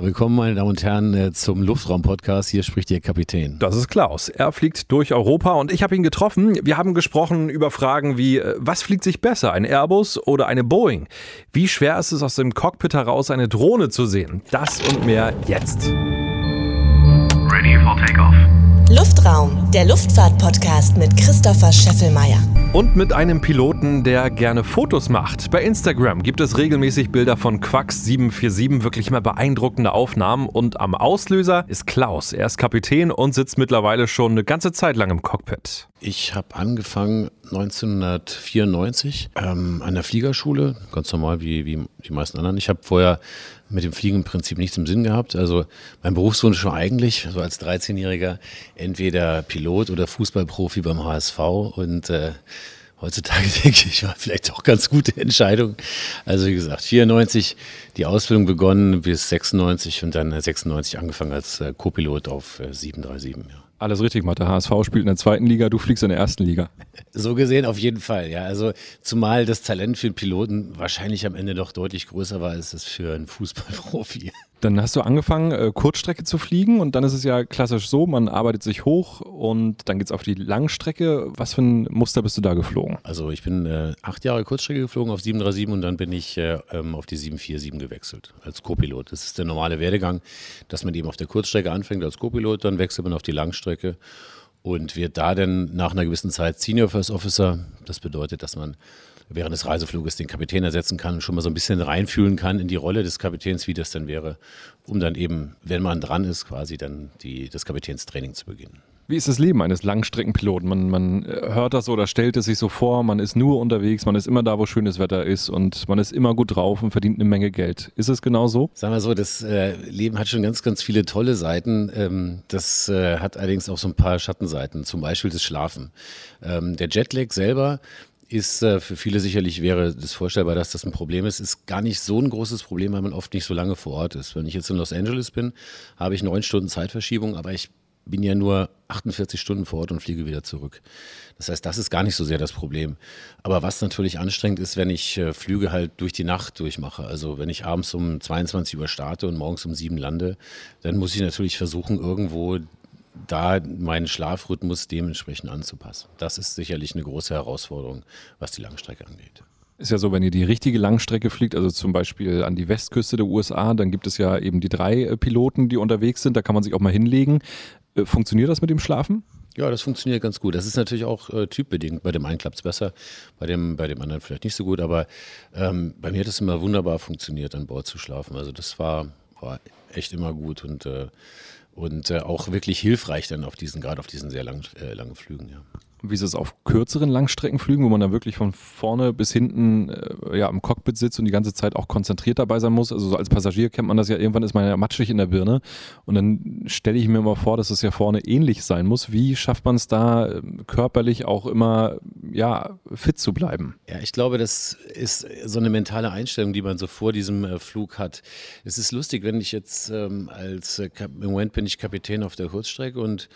Willkommen, meine Damen und Herren, äh, zum Luftraum-Podcast. Hier spricht Ihr Kapitän. Das ist Klaus. Er fliegt durch Europa und ich habe ihn getroffen. Wir haben gesprochen über Fragen wie, äh, was fliegt sich besser, ein Airbus oder eine Boeing? Wie schwer ist es aus dem Cockpit heraus, eine Drohne zu sehen? Das und mehr jetzt. Ready for takeoff. Luftraum, der Luftfahrt-Podcast mit Christopher Scheffelmeier. Und mit einem Piloten, der gerne Fotos macht. Bei Instagram gibt es regelmäßig Bilder von Quax 747, wirklich mal beeindruckende Aufnahmen. Und am Auslöser ist Klaus. Er ist Kapitän und sitzt mittlerweile schon eine ganze Zeit lang im Cockpit. Ich habe angefangen 1994 ähm, an der Fliegerschule, ganz normal wie, wie die meisten anderen. Ich habe vorher mit dem Fliegen im Prinzip nichts im Sinn gehabt. Also mein Berufswunsch war eigentlich, so als 13-Jähriger, entweder Pilot oder Fußballprofi beim HSV. Und äh, heutzutage denke ich, war vielleicht auch ganz gute Entscheidung. Also wie gesagt, 94 die Ausbildung begonnen bis 96 und dann 96 angefangen als äh, Co-Pilot auf äh, 737. Ja. Alles richtig macht. Der HSV spielt in der zweiten Liga, du fliegst in der ersten Liga. So gesehen auf jeden Fall, ja. Also zumal das Talent für einen Piloten wahrscheinlich am Ende doch deutlich größer war als das für einen Fußballprofi. Dann hast du angefangen, äh, Kurzstrecke zu fliegen und dann ist es ja klassisch so, man arbeitet sich hoch und dann geht es auf die Langstrecke. Was für ein Muster bist du da geflogen? Also ich bin äh, acht Jahre Kurzstrecke geflogen auf 737 und dann bin ich äh, ähm, auf die 747 gewechselt als Co-Pilot. Das ist der normale Werdegang, dass man eben auf der Kurzstrecke anfängt als Co-Pilot, dann wechselt man auf die Langstrecke und wird da dann nach einer gewissen Zeit Senior First Officer. Das bedeutet, dass man während des Reisefluges den Kapitän ersetzen kann und schon mal so ein bisschen reinfühlen kann in die Rolle des Kapitäns, wie das dann wäre, um dann eben, wenn man dran ist, quasi dann die, das Kapitänstraining zu beginnen. Wie ist das Leben eines Langstreckenpiloten? Man, man äh, hört das oder stellt es sich so vor, man ist nur unterwegs, man ist immer da, wo schönes Wetter ist und man ist immer gut drauf und verdient eine Menge Geld. Ist es genau so? Sagen wir so, das äh, Leben hat schon ganz, ganz viele tolle Seiten. Ähm, das äh, hat allerdings auch so ein paar Schattenseiten, zum Beispiel das Schlafen. Ähm, der Jetlag selber ist äh, für viele sicherlich wäre das vorstellbar, dass das ein Problem ist. Ist gar nicht so ein großes Problem, weil man oft nicht so lange vor Ort ist. Wenn ich jetzt in Los Angeles bin, habe ich neun Stunden Zeitverschiebung, aber ich bin ja nur 48 Stunden vor Ort und fliege wieder zurück. Das heißt, das ist gar nicht so sehr das Problem. Aber was natürlich anstrengend ist, wenn ich äh, Flüge halt durch die Nacht durchmache. Also wenn ich abends um 22 Uhr starte und morgens um 7 lande, dann muss ich natürlich versuchen, irgendwo da meinen Schlafrhythmus dementsprechend anzupassen. Das ist sicherlich eine große Herausforderung, was die Langstrecke angeht. Ist ja so, wenn ihr die richtige Langstrecke fliegt, also zum Beispiel an die Westküste der USA, dann gibt es ja eben die drei äh, Piloten, die unterwegs sind. Da kann man sich auch mal hinlegen. Äh, funktioniert das mit dem Schlafen? Ja, das funktioniert ganz gut. Das ist natürlich auch äh, typbedingt. Bei dem einen klappt es besser, bei dem, bei dem anderen vielleicht nicht so gut. Aber ähm, bei mir hat es immer wunderbar funktioniert, an Bord zu schlafen. Also das war, war echt immer gut und, äh, und äh, auch wirklich hilfreich dann auf diesen, gerade auf diesen sehr lang, äh, langen Flügen. Ja. Wie ist es auf kürzeren Langstreckenflügen, wo man da wirklich von vorne bis hinten äh, ja, im Cockpit sitzt und die ganze Zeit auch konzentriert dabei sein muss? Also so als Passagier kennt man das ja, irgendwann ist man ja matschig in der Birne und dann stelle ich mir mal vor, dass es ja vorne ähnlich sein muss. Wie schafft man es da äh, körperlich auch immer ja, fit zu bleiben? Ja, ich glaube, das ist so eine mentale Einstellung, die man so vor diesem äh, Flug hat. Es ist lustig, wenn ich jetzt ähm, als, äh, im Moment bin ich Kapitän auf der Kurzstrecke und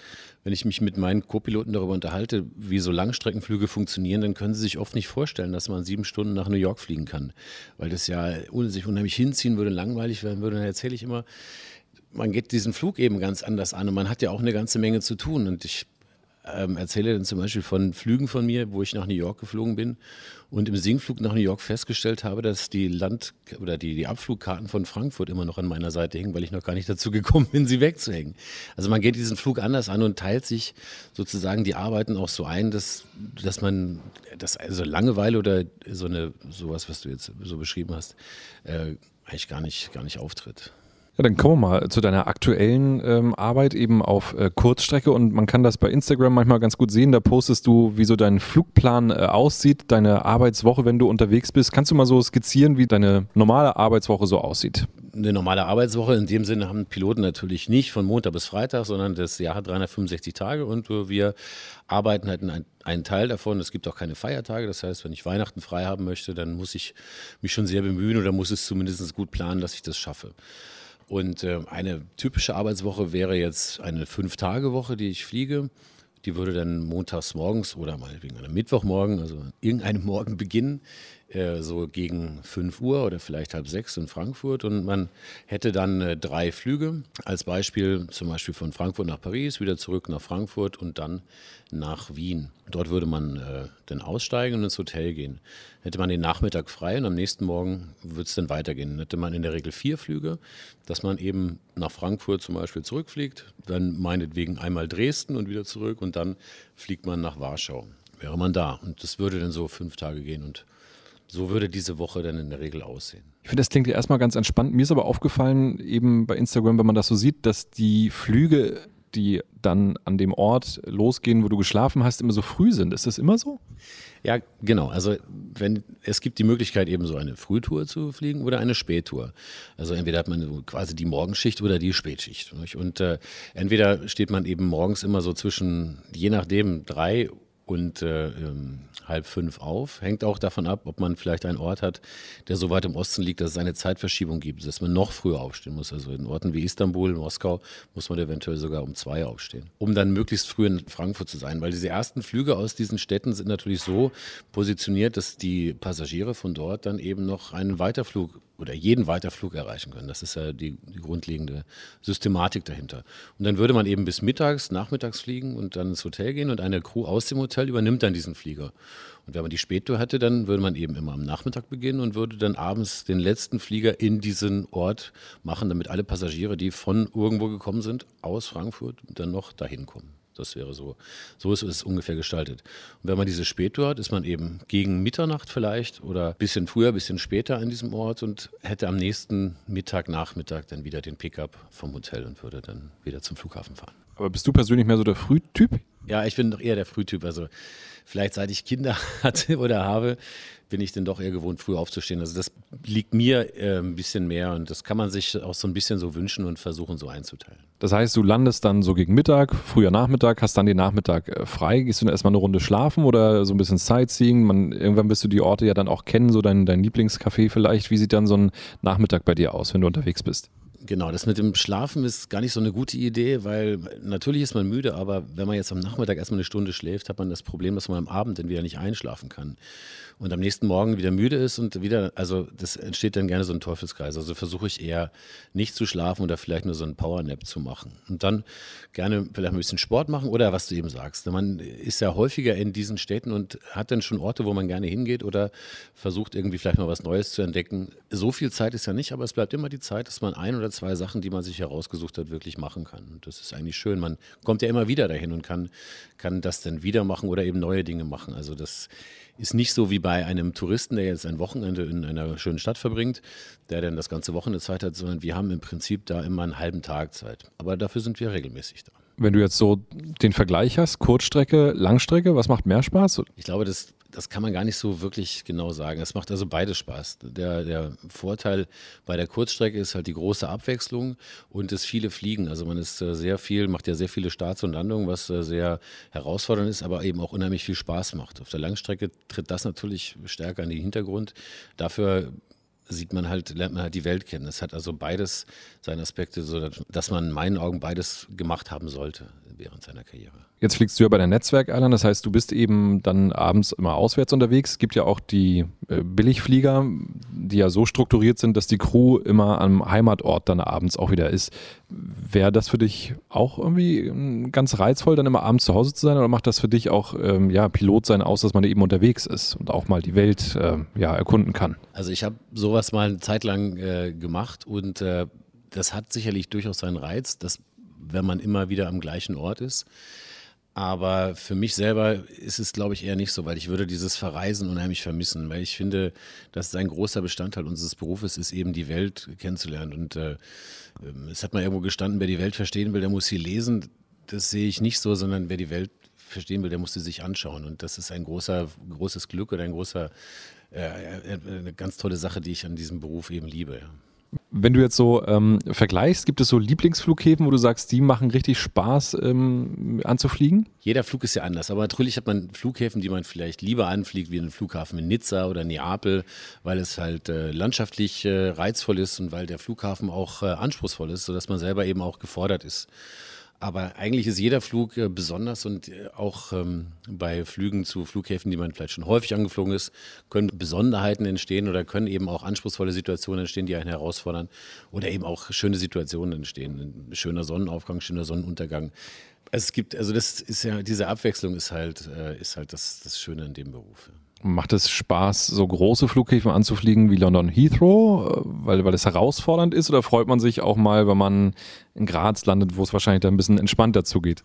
wenn ich mich mit meinen Co-Piloten darüber unterhalte, wie so Langstreckenflüge funktionieren, dann können sie sich oft nicht vorstellen, dass man sieben Stunden nach New York fliegen kann, weil das ja sich unheimlich hinziehen würde, langweilig werden würde. Dann erzähle ich immer, man geht diesen Flug eben ganz anders an und man hat ja auch eine ganze Menge zu tun. Und ich ähm, erzähle dann zum Beispiel von Flügen von mir, wo ich nach New York geflogen bin und im Singflug nach New York festgestellt habe, dass die Land- oder die, die Abflugkarten von Frankfurt immer noch an meiner Seite hängen, weil ich noch gar nicht dazu gekommen bin, sie wegzuhängen. Also man geht diesen Flug anders an und teilt sich sozusagen die Arbeiten auch so ein, dass, dass man, dass also Langeweile oder so eine, sowas, was du jetzt so beschrieben hast, äh, eigentlich gar nicht, gar nicht auftritt. Ja, dann kommen wir mal zu deiner aktuellen ähm, Arbeit eben auf äh, Kurzstrecke und man kann das bei Instagram manchmal ganz gut sehen. Da postest du, wie so dein Flugplan äh, aussieht, deine Arbeitswoche, wenn du unterwegs bist. Kannst du mal so skizzieren, wie deine normale Arbeitswoche so aussieht? Eine normale Arbeitswoche in dem Sinne haben Piloten natürlich nicht von Montag bis Freitag, sondern das Jahr hat 365 Tage und äh, wir arbeiten halt einen, einen Teil davon. Es gibt auch keine Feiertage. Das heißt, wenn ich Weihnachten frei haben möchte, dann muss ich mich schon sehr bemühen oder muss es zumindest gut planen, dass ich das schaffe. Und äh, eine typische Arbeitswoche wäre jetzt eine Fünf-Tage-Woche, die ich fliege. Die würde dann montags morgens oder meinetwegen einem Mittwochmorgen, also irgendeinem Morgen beginnen, äh, so gegen 5 Uhr oder vielleicht halb sechs in Frankfurt. Und man hätte dann äh, drei Flüge. Als Beispiel zum Beispiel von Frankfurt nach Paris, wieder zurück nach Frankfurt und dann nach Wien. Dort würde man äh, dann aussteigen und ins Hotel gehen. Hätte man den Nachmittag frei und am nächsten Morgen würde es dann weitergehen. Dann hätte man in der Regel vier Flüge, dass man eben nach Frankfurt zum Beispiel zurückfliegt, dann meinetwegen einmal Dresden und wieder zurück und dann fliegt man nach Warschau. Wäre man da. Und das würde dann so fünf Tage gehen und so würde diese Woche dann in der Regel aussehen. Ich finde, das klingt ja erstmal ganz entspannt. Mir ist aber aufgefallen, eben bei Instagram, wenn man das so sieht, dass die Flüge, die dann an dem Ort losgehen, wo du geschlafen hast, immer so früh sind. Ist das immer so? Ja, genau. Also wenn es gibt die Möglichkeit, eben so eine Frühtour zu fliegen oder eine Spättour. Also entweder hat man quasi die Morgenschicht oder die Spätschicht. Nicht? Und äh, entweder steht man eben morgens immer so zwischen, je nachdem, drei und äh, ähm, halb fünf auf. Hängt auch davon ab, ob man vielleicht einen Ort hat, der so weit im Osten liegt, dass es eine Zeitverschiebung gibt, dass man noch früher aufstehen muss. Also in Orten wie Istanbul, Moskau muss man eventuell sogar um zwei aufstehen, um dann möglichst früh in Frankfurt zu sein. Weil diese ersten Flüge aus diesen Städten sind natürlich so positioniert, dass die Passagiere von dort dann eben noch einen Weiterflug oder jeden Weiterflug erreichen können. Das ist ja die, die, grundlegende Systematik dahinter. Und dann würde man eben bis mittags, nachmittags fliegen und dann ins Hotel gehen und eine Crew aus dem Hotel übernimmt dann diesen Flieger. Und wenn man die Spättour hätte, dann würde man eben immer am Nachmittag beginnen und würde dann abends den letzten Flieger in diesen Ort machen, damit alle Passagiere, die von irgendwo gekommen sind, aus Frankfurt, dann noch dahin kommen. Das wäre so, so ist es ungefähr gestaltet. Und wenn man diese Spättour hat, ist man eben gegen Mitternacht vielleicht oder ein bisschen früher, ein bisschen später an diesem Ort und hätte am nächsten Mittag, Nachmittag dann wieder den Pickup vom Hotel und würde dann wieder zum Flughafen fahren. Aber bist du persönlich mehr so der Frühtyp? Ja, ich bin doch eher der Frühtyp. Also vielleicht seit ich Kinder hatte oder habe, bin ich denn doch eher gewohnt, früh aufzustehen. Also das liegt mir äh, ein bisschen mehr und das kann man sich auch so ein bisschen so wünschen und versuchen so einzuteilen. Das heißt, du landest dann so gegen Mittag, früher Nachmittag, hast dann den Nachmittag äh, frei. Gehst du dann erstmal eine Runde schlafen oder so ein bisschen Sightseeing? Man, irgendwann wirst du die Orte ja dann auch kennen, so dein, dein Lieblingscafé vielleicht. Wie sieht dann so ein Nachmittag bei dir aus, wenn du unterwegs bist? Genau, das mit dem Schlafen ist gar nicht so eine gute Idee, weil natürlich ist man müde, aber wenn man jetzt am Nachmittag erstmal eine Stunde schläft, hat man das Problem, dass man am Abend dann wieder nicht einschlafen kann und am nächsten Morgen wieder müde ist und wieder, also das entsteht dann gerne so ein Teufelskreis. Also versuche ich eher nicht zu schlafen oder vielleicht nur so einen Powernap zu machen. Und dann gerne vielleicht ein bisschen Sport machen oder was du eben sagst. Man ist ja häufiger in diesen Städten und hat dann schon Orte, wo man gerne hingeht oder versucht irgendwie vielleicht mal was Neues zu entdecken. So viel Zeit ist ja nicht, aber es bleibt immer die Zeit, dass man ein oder zwei Sachen, die man sich herausgesucht hat, wirklich machen kann. Und das ist eigentlich schön. Man kommt ja immer wieder dahin und kann, kann das dann wieder machen oder eben neue Dinge machen. Also das ist nicht so wie bei einem Touristen, der jetzt ein Wochenende in einer schönen Stadt verbringt, der dann das ganze Wochenende Zeit hat, sondern wir haben im Prinzip da immer einen halben Tag Zeit. Aber dafür sind wir regelmäßig da. Wenn du jetzt so den Vergleich hast, Kurzstrecke, Langstrecke, was macht mehr Spaß? Ich glaube, das das kann man gar nicht so wirklich genau sagen. Es macht also beides Spaß. Der, der Vorteil bei der Kurzstrecke ist halt die große Abwechslung und das viele Fliegen. Also man ist äh, sehr viel, macht ja sehr viele Starts und Landungen, was äh, sehr herausfordernd ist, aber eben auch unheimlich viel Spaß macht. Auf der Langstrecke tritt das natürlich stärker in den Hintergrund. Dafür sieht man halt, lernt man halt die Welt kennen. Es hat also beides seine Aspekte, so dass man in meinen Augen beides gemacht haben sollte während seiner Karriere. Jetzt fliegst du ja bei der Netzwerk-Airline, das heißt, du bist eben dann abends immer auswärts unterwegs. Es gibt ja auch die äh, Billigflieger, die ja so strukturiert sind, dass die Crew immer am Heimatort dann abends auch wieder ist. Wäre das für dich auch irgendwie ähm, ganz reizvoll, dann immer abends zu Hause zu sein oder macht das für dich auch ähm, ja, Pilot sein aus, dass man eben unterwegs ist und auch mal die Welt äh, ja, erkunden kann? Also ich habe sowas mal eine Zeit lang äh, gemacht und äh, das hat sicherlich durchaus seinen Reiz, dass wenn man immer wieder am gleichen Ort ist. Aber für mich selber ist es, glaube ich, eher nicht so, weil ich würde dieses Verreisen unheimlich vermissen, weil ich finde, dass ein großer Bestandteil unseres Berufes ist, eben die Welt kennenzulernen. Und äh, ähm, es hat mal irgendwo gestanden, wer die Welt verstehen will, der muss sie lesen. Das sehe ich nicht so, sondern wer die Welt verstehen will, der muss sie sich anschauen. Und das ist ein großer, großes Glück oder ein großer, äh, äh eine ganz tolle Sache, die ich an diesem Beruf eben liebe. Ja. Wenn du jetzt so ähm, vergleichst, gibt es so Lieblingsflughäfen, wo du sagst, die machen richtig Spaß ähm, anzufliegen? Jeder Flug ist ja anders, aber natürlich hat man Flughäfen, die man vielleicht lieber anfliegt, wie einen Flughafen in Nizza oder Neapel, weil es halt äh, landschaftlich äh, reizvoll ist und weil der Flughafen auch äh, anspruchsvoll ist, sodass man selber eben auch gefordert ist. Aber eigentlich ist jeder Flug äh, besonders und äh, auch ähm, bei Flügen zu Flughäfen, die man vielleicht schon häufig angeflogen ist, können Besonderheiten entstehen oder können eben auch anspruchsvolle Situationen entstehen, die einen herausfordern oder eben auch schöne Situationen entstehen. Ein schöner Sonnenaufgang, schöner Sonnenuntergang. Es gibt, also das ist ja, diese Abwechslung ist halt, äh, ist halt das, das Schöne in dem Beruf. Macht es Spaß, so große Flughäfen anzufliegen wie London Heathrow, weil, weil es herausfordernd ist? Oder freut man sich auch mal, wenn man in Graz landet, wo es wahrscheinlich dann ein bisschen entspannter zugeht?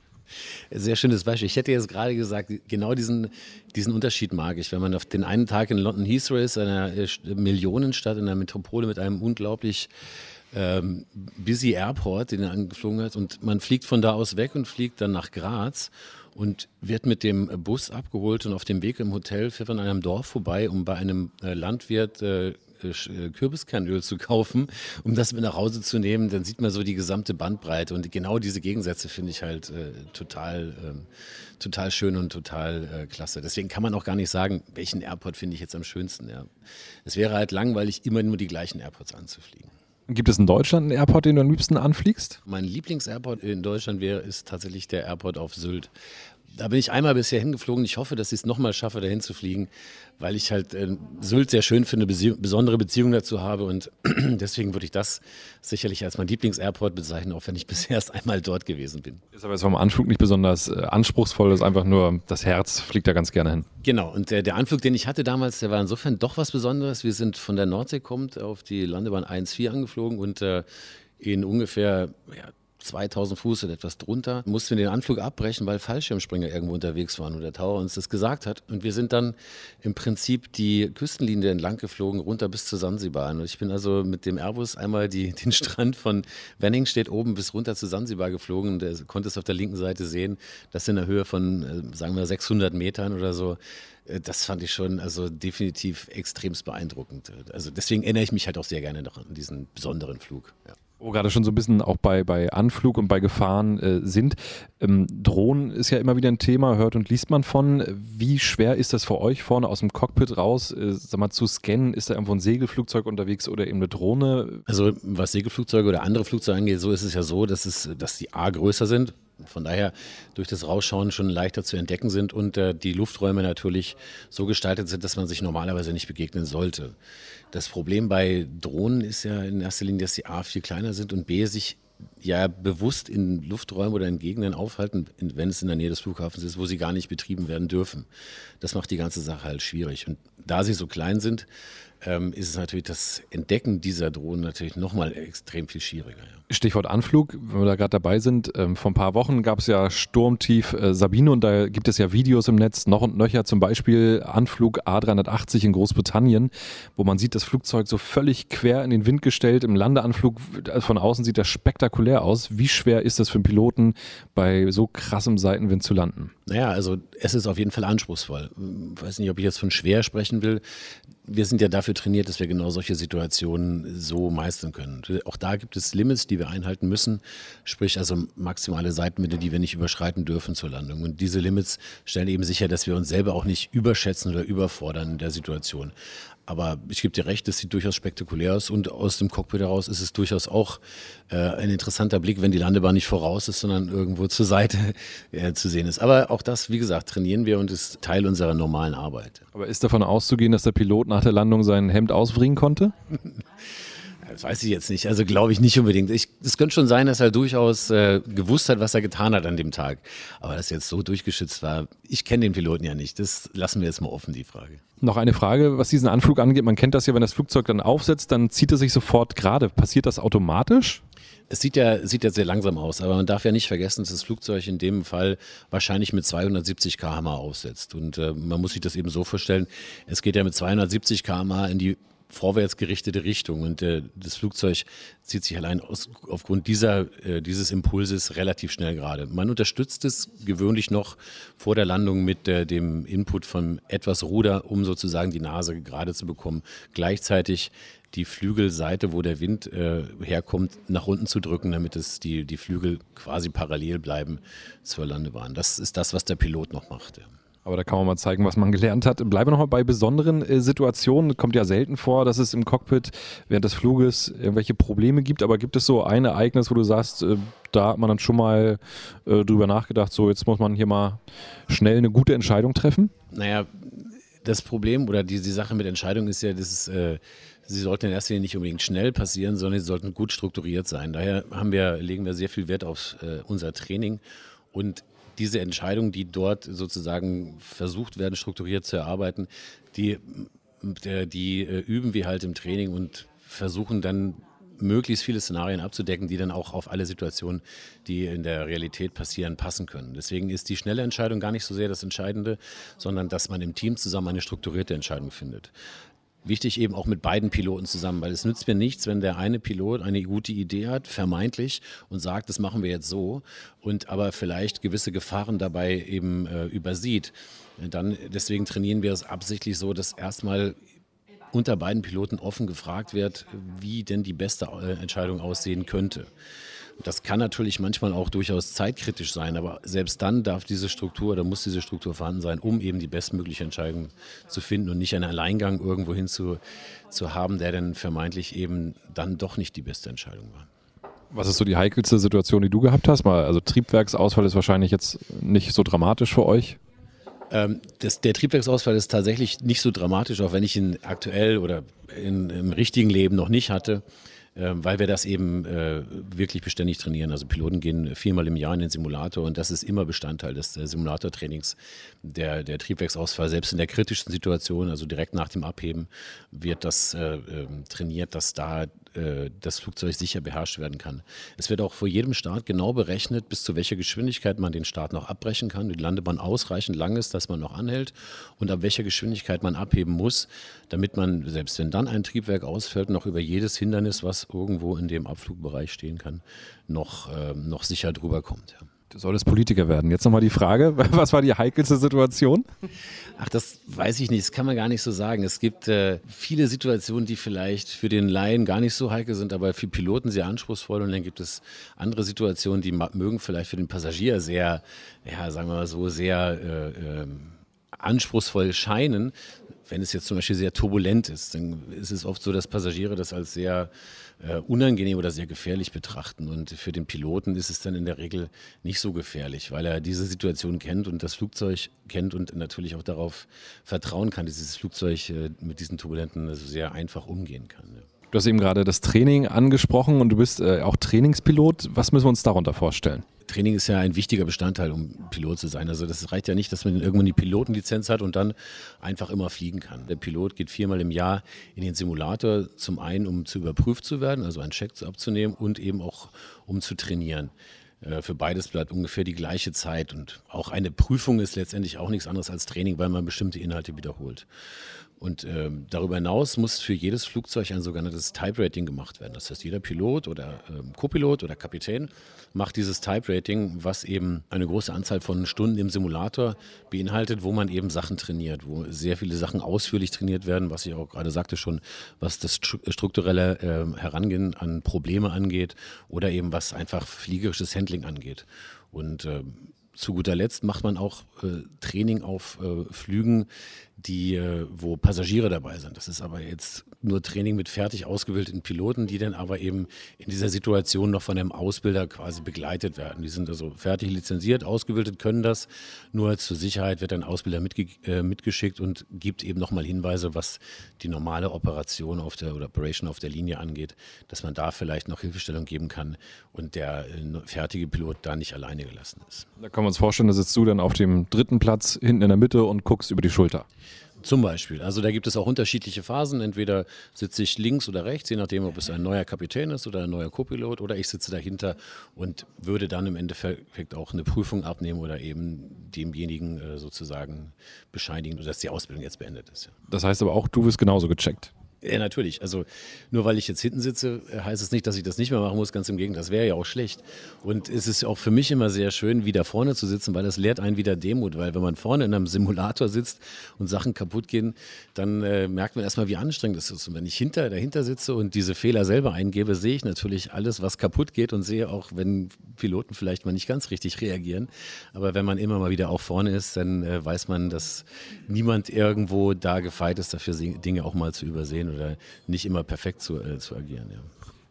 Sehr schönes Beispiel. Ich hätte jetzt gerade gesagt, genau diesen, diesen Unterschied mag ich. Wenn man auf den einen Tag in London Heathrow ist, einer äh, Millionenstadt, in einer Metropole mit einem unglaublich ähm, busy Airport, den er angeflogen hat, und man fliegt von da aus weg und fliegt dann nach Graz und wird mit dem Bus abgeholt und auf dem Weg im Hotel fährt man an einem Dorf vorbei, um bei einem äh, Landwirt äh, äh, Kürbiskernöl zu kaufen, um das mit nach Hause zu nehmen, dann sieht man so die gesamte Bandbreite. Und genau diese Gegensätze finde ich halt äh, total, ähm, total schön und total äh, klasse. Deswegen kann man auch gar nicht sagen, welchen Airport finde ich jetzt am schönsten. Ja. Es wäre halt langweilig, immer nur die gleichen Airports anzufliegen. Gibt es in Deutschland einen Airport, den du am liebsten anfliegst? Mein Lieblingsairport in Deutschland wäre, ist tatsächlich der Airport auf Sylt. Da bin ich einmal bisher hingeflogen. Ich hoffe, dass ich es nochmal schaffe, dahin zu fliegen, weil ich halt äh, Sylt sehr schön finde, Bezie besondere Beziehungen dazu habe. Und deswegen würde ich das sicherlich als mein Lieblingsairport bezeichnen, auch wenn ich bisher erst einmal dort gewesen bin. Ist aber jetzt vom Anflug nicht besonders äh, anspruchsvoll, das ist einfach nur, das Herz fliegt da ganz gerne hin. Genau, und der, der Anflug, den ich hatte damals, der war insofern doch was Besonderes. Wir sind von der Nordsee kommt auf die Landebahn 1-4 angeflogen und äh, in ungefähr ja, 2000 Fuß oder etwas drunter, mussten wir den Anflug abbrechen, weil Fallschirmspringer irgendwo unterwegs waren und der Tower uns das gesagt hat. Und wir sind dann im Prinzip die Küstenlinie entlang geflogen, runter bis zu Sansibar. Und ich bin also mit dem Airbus einmal die, den Strand von Wenningstedt oben bis runter zu Sansibar geflogen und er konnte es auf der linken Seite sehen, das in der Höhe von, äh, sagen wir, 600 Metern oder so äh, das fand ich schon also definitiv extremst beeindruckend. Also deswegen erinnere ich mich halt auch sehr gerne noch an diesen besonderen Flug. Ja. Wo gerade schon so ein bisschen auch bei, bei Anflug und bei Gefahren äh, sind. Ähm, Drohnen ist ja immer wieder ein Thema, hört und liest man von. Wie schwer ist das für euch vorne aus dem Cockpit raus, äh, sag mal, zu scannen? Ist da irgendwo ein Segelflugzeug unterwegs oder eben eine Drohne? Also was Segelflugzeuge oder andere Flugzeuge angeht, so ist es ja so, dass, es, dass die A größer sind, von daher durch das Rausschauen schon leichter zu entdecken sind und äh, die Lufträume natürlich so gestaltet sind, dass man sich normalerweise nicht begegnen sollte. Das Problem bei Drohnen ist ja in erster Linie, dass die A viel kleiner sind und B sich ja bewusst in Lufträumen oder in Gegenden aufhalten, wenn es in der Nähe des Flughafens ist, wo sie gar nicht betrieben werden dürfen. Das macht die ganze Sache halt schwierig. Und da sie so klein sind, ähm, ist es natürlich das Entdecken dieser Drohnen natürlich nochmal extrem viel schwieriger. Ja. Stichwort Anflug, wenn wir da gerade dabei sind. Ähm, vor ein paar Wochen gab es ja Sturmtief äh, Sabine und da gibt es ja Videos im Netz noch und nöcher, zum Beispiel Anflug A380 in Großbritannien, wo man sieht, das Flugzeug so völlig quer in den Wind gestellt. Im Landeanflug äh, von außen sieht das spektakulär aus. Wie schwer ist das für einen Piloten, bei so krassem Seitenwind zu landen? Naja, also es ist auf jeden Fall anspruchsvoll. Ich weiß nicht, ob ich jetzt von schwer sprechen will wir sind ja dafür trainiert, dass wir genau solche Situationen so meistern können. Auch da gibt es Limits, die wir einhalten müssen, sprich also maximale Seitenmittel, die wir nicht überschreiten dürfen zur Landung. Und diese Limits stellen eben sicher, dass wir uns selber auch nicht überschätzen oder überfordern in der Situation. Aber ich gebe dir recht, es sieht durchaus spektakulär aus und aus dem Cockpit heraus ist es durchaus auch äh, ein interessanter Blick, wenn die Landebahn nicht voraus ist, sondern irgendwo zur Seite äh, zu sehen ist. Aber auch das, wie gesagt, trainieren wir und ist Teil unserer normalen Arbeit. Aber ist davon auszugehen, dass der Pilot nach der Landung sein Hemd ausbringen konnte? Das weiß ich jetzt nicht. Also glaube ich nicht unbedingt. Es könnte schon sein, dass er durchaus äh, gewusst hat, was er getan hat an dem Tag. Aber dass er jetzt so durchgeschützt war, ich kenne den Piloten ja nicht. Das lassen wir jetzt mal offen, die Frage. Noch eine Frage, was diesen Anflug angeht. Man kennt das ja, wenn das Flugzeug dann aufsetzt, dann zieht es sich sofort gerade. Passiert das automatisch? Es sieht ja, sieht ja sehr langsam aus, aber man darf ja nicht vergessen, dass das Flugzeug in dem Fall wahrscheinlich mit 270 km/h aufsetzt. Und äh, man muss sich das eben so vorstellen, es geht ja mit 270 km/h in die vorwärts gerichtete Richtung. Und äh, das Flugzeug zieht sich allein aus, aufgrund dieser, äh, dieses Impulses relativ schnell gerade. Man unterstützt es gewöhnlich noch vor der Landung mit äh, dem Input von etwas Ruder, um sozusagen die Nase gerade zu bekommen. Gleichzeitig die Flügelseite, wo der Wind äh, herkommt, nach unten zu drücken, damit es die, die Flügel quasi parallel bleiben zur Landebahn. Das ist das, was der Pilot noch macht. Ja. Aber da kann man mal zeigen, was man gelernt hat. Bleiben wir nochmal bei besonderen äh, Situationen. Kommt ja selten vor, dass es im Cockpit während des Fluges irgendwelche Probleme gibt. Aber gibt es so ein Ereignis, wo du sagst, äh, da hat man dann schon mal äh, drüber nachgedacht, so jetzt muss man hier mal schnell eine gute Entscheidung treffen? Naja, das Problem oder die, die Sache mit Entscheidungen ist ja, dass es, äh, sie sollten in erster Linie nicht unbedingt schnell passieren, sondern sie sollten gut strukturiert sein. Daher wir, legen wir sehr viel Wert auf äh, unser Training und diese Entscheidungen, die dort sozusagen versucht werden, strukturiert zu erarbeiten, die, der, die äh, üben wir halt im Training und versuchen dann möglichst viele Szenarien abzudecken, die dann auch auf alle Situationen, die in der Realität passieren, passen können. Deswegen ist die schnelle Entscheidung gar nicht so sehr das Entscheidende, sondern dass man im Team zusammen eine strukturierte Entscheidung findet. Wichtig eben auch mit beiden Piloten zusammen, weil es nützt mir nichts, wenn der eine Pilot eine gute Idee hat, vermeintlich, und sagt, das machen wir jetzt so, und aber vielleicht gewisse Gefahren dabei eben äh, übersieht. Dann, deswegen trainieren wir es absichtlich so, dass erstmal unter beiden Piloten offen gefragt wird, wie denn die beste äh, Entscheidung aussehen könnte. Das kann natürlich manchmal auch durchaus zeitkritisch sein, aber selbst dann darf diese Struktur oder muss diese Struktur vorhanden sein, um eben die bestmögliche Entscheidung zu finden und nicht einen Alleingang irgendwo hin zu, zu haben, der dann vermeintlich eben dann doch nicht die beste Entscheidung war. Was ist so die heikelste Situation, die du gehabt hast? also Triebwerksausfall ist wahrscheinlich jetzt nicht so dramatisch für euch. Ähm, das, der Triebwerksausfall ist tatsächlich nicht so dramatisch, auch wenn ich ihn aktuell oder in, im richtigen Leben noch nicht hatte. Ähm, weil wir das eben äh, wirklich beständig trainieren. Also Piloten gehen viermal im Jahr in den Simulator und das ist immer Bestandteil des äh, Simulatortrainings. Der, der Triebwerksausfall, selbst in der kritischsten Situation, also direkt nach dem Abheben, wird das äh, ähm, trainiert, dass da äh, das Flugzeug sicher beherrscht werden kann. Es wird auch vor jedem Start genau berechnet, bis zu welcher Geschwindigkeit man den Start noch abbrechen kann, die Landebahn ausreichend lang ist, dass man noch anhält und ab welcher Geschwindigkeit man abheben muss, damit man, selbst wenn dann ein Triebwerk ausfällt, noch über jedes Hindernis, was irgendwo in dem Abflugbereich stehen kann, noch, äh, noch sicher drüber kommt. Ja. Du solltest Politiker werden. Jetzt nochmal die Frage, was war die heikelste Situation? Ach, das weiß ich nicht, das kann man gar nicht so sagen. Es gibt äh, viele Situationen, die vielleicht für den Laien gar nicht so heikel sind, aber für Piloten sehr anspruchsvoll. Und dann gibt es andere Situationen, die mögen vielleicht für den Passagier sehr, ja, sagen wir mal so, sehr äh, äh, anspruchsvoll scheinen. Wenn es jetzt zum Beispiel sehr turbulent ist, dann ist es oft so, dass Passagiere das als sehr äh, unangenehm oder sehr gefährlich betrachten. Und für den Piloten ist es dann in der Regel nicht so gefährlich, weil er diese Situation kennt und das Flugzeug kennt und natürlich auch darauf vertrauen kann, dass dieses Flugzeug äh, mit diesen Turbulenten also sehr einfach umgehen kann. Ja. Du hast eben gerade das Training angesprochen und du bist äh, auch Trainingspilot. Was müssen wir uns darunter vorstellen? Training ist ja ein wichtiger Bestandteil, um Pilot zu sein. Also das reicht ja nicht, dass man irgendwann die Pilotenlizenz hat und dann einfach immer fliegen kann. Der Pilot geht viermal im Jahr in den Simulator, zum einen, um zu überprüft zu werden, also einen Check abzunehmen und eben auch um zu trainieren. Äh, für beides bleibt ungefähr die gleiche Zeit und auch eine Prüfung ist letztendlich auch nichts anderes als Training, weil man bestimmte Inhalte wiederholt. Und ähm, darüber hinaus muss für jedes Flugzeug ein sogenanntes Type Rating gemacht werden. Das heißt, jeder Pilot oder ähm, Copilot oder Kapitän macht dieses Type Rating, was eben eine große Anzahl von Stunden im Simulator beinhaltet, wo man eben Sachen trainiert, wo sehr viele Sachen ausführlich trainiert werden, was ich auch gerade sagte schon, was das strukturelle äh, Herangehen an Probleme angeht oder eben was einfach fliegerisches Handling angeht. Und äh, zu guter Letzt macht man auch äh, Training auf äh, Flügen, die, äh, wo Passagiere dabei sind. Das ist aber jetzt nur Training mit fertig ausgebildeten Piloten, die dann aber eben in dieser Situation noch von einem Ausbilder quasi begleitet werden. Die sind also fertig lizenziert, ausgebildet, können das. Nur zur Sicherheit wird ein Ausbilder mitge äh, mitgeschickt und gibt eben nochmal Hinweise, was die normale Operation auf der oder Operation auf der Linie angeht, dass man da vielleicht noch Hilfestellung geben kann und der äh, fertige Pilot da nicht alleine gelassen ist. Da kann man uns vorstellen, da sitzt du dann auf dem dritten Platz hinten in der Mitte und guckst über die Schulter. Zum Beispiel. Also da gibt es auch unterschiedliche Phasen. Entweder sitze ich links oder rechts, je nachdem, ob es ein neuer Kapitän ist oder ein neuer Copilot, oder ich sitze dahinter und würde dann im Endeffekt auch eine Prüfung abnehmen oder eben demjenigen äh, sozusagen bescheinigen, dass die Ausbildung jetzt beendet ist. Das heißt aber auch, du wirst genauso gecheckt. Ja, natürlich. Also nur weil ich jetzt hinten sitze, äh, heißt es nicht, dass ich das nicht mehr machen muss. Ganz im Gegenteil, das wäre ja auch schlecht. Und es ist auch für mich immer sehr schön, wieder vorne zu sitzen, weil das lehrt einen wieder Demut. Weil wenn man vorne in einem Simulator sitzt und Sachen kaputt gehen, dann äh, merkt man erstmal, wie anstrengend das ist. Und wenn ich hinter, dahinter sitze und diese Fehler selber eingebe, sehe ich natürlich alles, was kaputt geht und sehe auch, wenn Piloten vielleicht mal nicht ganz richtig reagieren. Aber wenn man immer mal wieder auch vorne ist, dann äh, weiß man, dass niemand irgendwo da gefeit ist, dafür Dinge auch mal zu übersehen oder nicht immer perfekt zu, äh, zu agieren. Ja.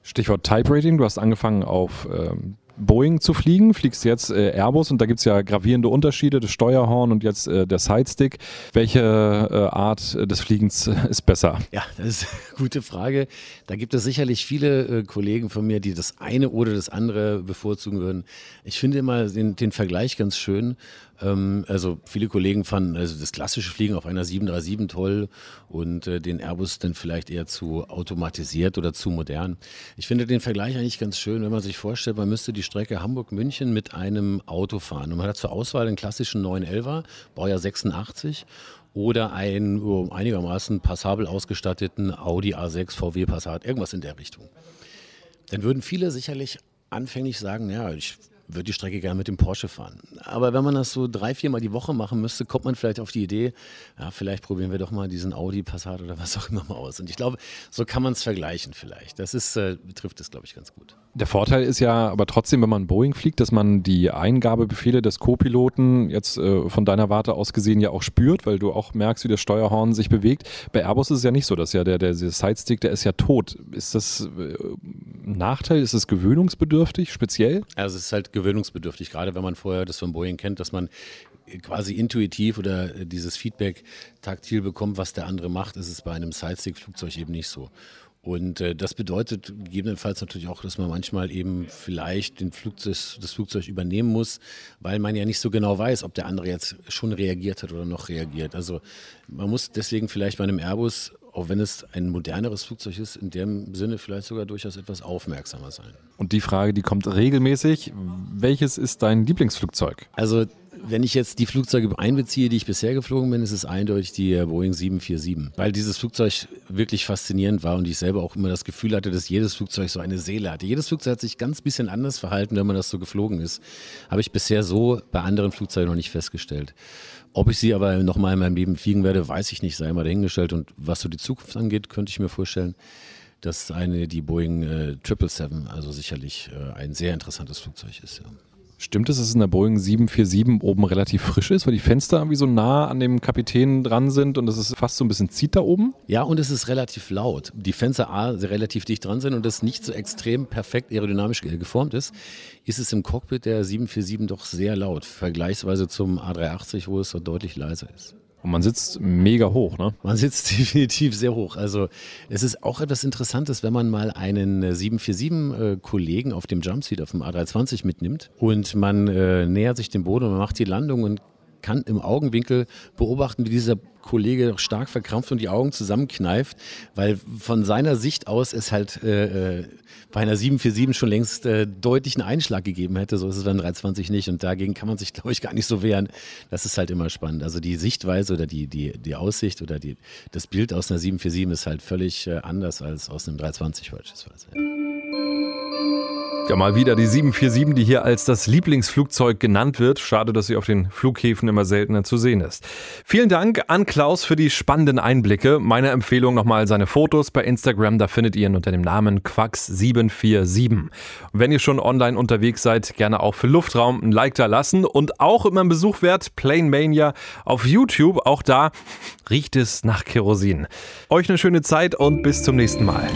Stichwort Type Rating, du hast angefangen auf ähm, Boeing zu fliegen, fliegst jetzt äh, Airbus und da gibt es ja gravierende Unterschiede, das Steuerhorn und jetzt äh, der Sidestick. Welche äh, Art des Fliegens äh, ist besser? Ja, das ist eine gute Frage. Da gibt es sicherlich viele äh, Kollegen von mir, die das eine oder das andere bevorzugen würden. Ich finde immer den, den Vergleich ganz schön. Ähm, also viele Kollegen fanden also das klassische Fliegen auf einer 737 toll und äh, den Airbus dann vielleicht eher zu automatisiert oder zu modern. Ich finde den Vergleich eigentlich ganz schön, wenn man sich vorstellt, man müsste die Strecke Hamburg-München mit einem Auto fahren. Und man hat zur Auswahl den klassischen 911er, Baujahr 86 oder einen oh, einigermaßen passabel ausgestatteten Audi A6 VW Passat, irgendwas in der Richtung. Dann würden viele sicherlich anfänglich sagen, ja, ich würde die Strecke gerne mit dem Porsche fahren. Aber wenn man das so drei, viermal die Woche machen müsste, kommt man vielleicht auf die Idee, ja, vielleicht probieren wir doch mal diesen Audi Passat oder was auch immer mal aus. Und ich glaube, so kann man es vergleichen vielleicht. Das ist, äh, betrifft es, glaube ich, ganz gut. Der Vorteil ist ja aber trotzdem, wenn man Boeing fliegt, dass man die Eingabebefehle des Co-Piloten jetzt äh, von deiner Warte aus gesehen ja auch spürt, weil du auch merkst, wie das Steuerhorn sich bewegt. Bei Airbus ist es ja nicht so, dass ja der, der, der Sidestick, der ist ja tot. Ist das äh, ein Nachteil? Ist es gewöhnungsbedürftig, speziell? Also es ist halt gewöhnungsbedürftig, gerade wenn man vorher das von Boeing kennt, dass man quasi intuitiv oder dieses Feedback taktil bekommt, was der andere macht, ist es bei einem Sidestick-Flugzeug eben nicht so. Und äh, das bedeutet gegebenenfalls natürlich auch, dass man manchmal eben vielleicht den Flugzeug, das Flugzeug übernehmen muss, weil man ja nicht so genau weiß, ob der andere jetzt schon reagiert hat oder noch reagiert. Also man muss deswegen vielleicht bei einem Airbus, auch wenn es ein moderneres Flugzeug ist, in dem Sinne vielleicht sogar durchaus etwas aufmerksamer sein. Und die Frage, die kommt regelmäßig, welches ist dein Lieblingsflugzeug? Also wenn ich jetzt die Flugzeuge einbeziehe, die ich bisher geflogen bin, ist es eindeutig die äh, Boeing 747, weil dieses Flugzeug wirklich faszinierend war und ich selber auch immer das Gefühl hatte, dass jedes Flugzeug so eine Seele hatte. Jedes Flugzeug hat sich ganz bisschen anders verhalten, wenn man das so geflogen ist. Habe ich bisher so bei anderen Flugzeugen noch nicht festgestellt. Ob ich sie aber nochmal in meinem Leben fliegen werde, weiß ich nicht, sei mal dahingestellt. Und was so die Zukunft angeht, könnte ich mir vorstellen, dass eine die Boeing äh, 777, also sicherlich äh, ein sehr interessantes Flugzeug ist. Ja. Stimmt es, dass es in der Boeing 747 oben relativ frisch ist, weil die Fenster irgendwie so nah an dem Kapitän dran sind und es fast so ein bisschen zieht da oben? Ja, und es ist relativ laut. Die Fenster A relativ dicht dran sind und das nicht so extrem perfekt aerodynamisch geformt ist, ist es im Cockpit der 747 doch sehr laut, vergleichsweise zum A380, wo es so deutlich leiser ist. Und man sitzt mega hoch, ne? Man sitzt definitiv sehr hoch. Also es ist auch etwas Interessantes, wenn man mal einen 747-Kollegen äh, auf dem Jumpseat auf dem A320 mitnimmt und man äh, nähert sich dem Boden und man macht die Landung und kann im Augenwinkel beobachten, wie dieser Kollege stark verkrampft und die Augen zusammenkneift, weil von seiner Sicht aus es halt äh, äh bei einer 747 schon längst äh, deutlich einen Einschlag gegeben hätte. So ist es beim 320 nicht. Und dagegen kann man sich, glaube ich, gar nicht so wehren. Das ist halt immer spannend. Also die Sichtweise oder die, die, die Aussicht oder die, das Bild aus einer 747 ist halt völlig äh, anders als aus einem 320 beispielsweise. Ja, mal wieder die 747, die hier als das Lieblingsflugzeug genannt wird. Schade, dass sie auf den Flughäfen immer seltener zu sehen ist. Vielen Dank an Klaus für die spannenden Einblicke. Meine Empfehlung nochmal seine Fotos bei Instagram, da findet ihr ihn unter dem Namen Quax747. Wenn ihr schon online unterwegs seid, gerne auch für Luftraum ein Like da lassen und auch immer ein Besuch wert, Plane Mania auf YouTube. Auch da riecht es nach Kerosin. Euch eine schöne Zeit und bis zum nächsten Mal.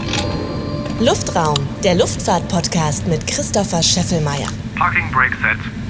Luftraum, der Luftfahrt-Podcast mit Christopher Scheffelmeier. Parking brake set.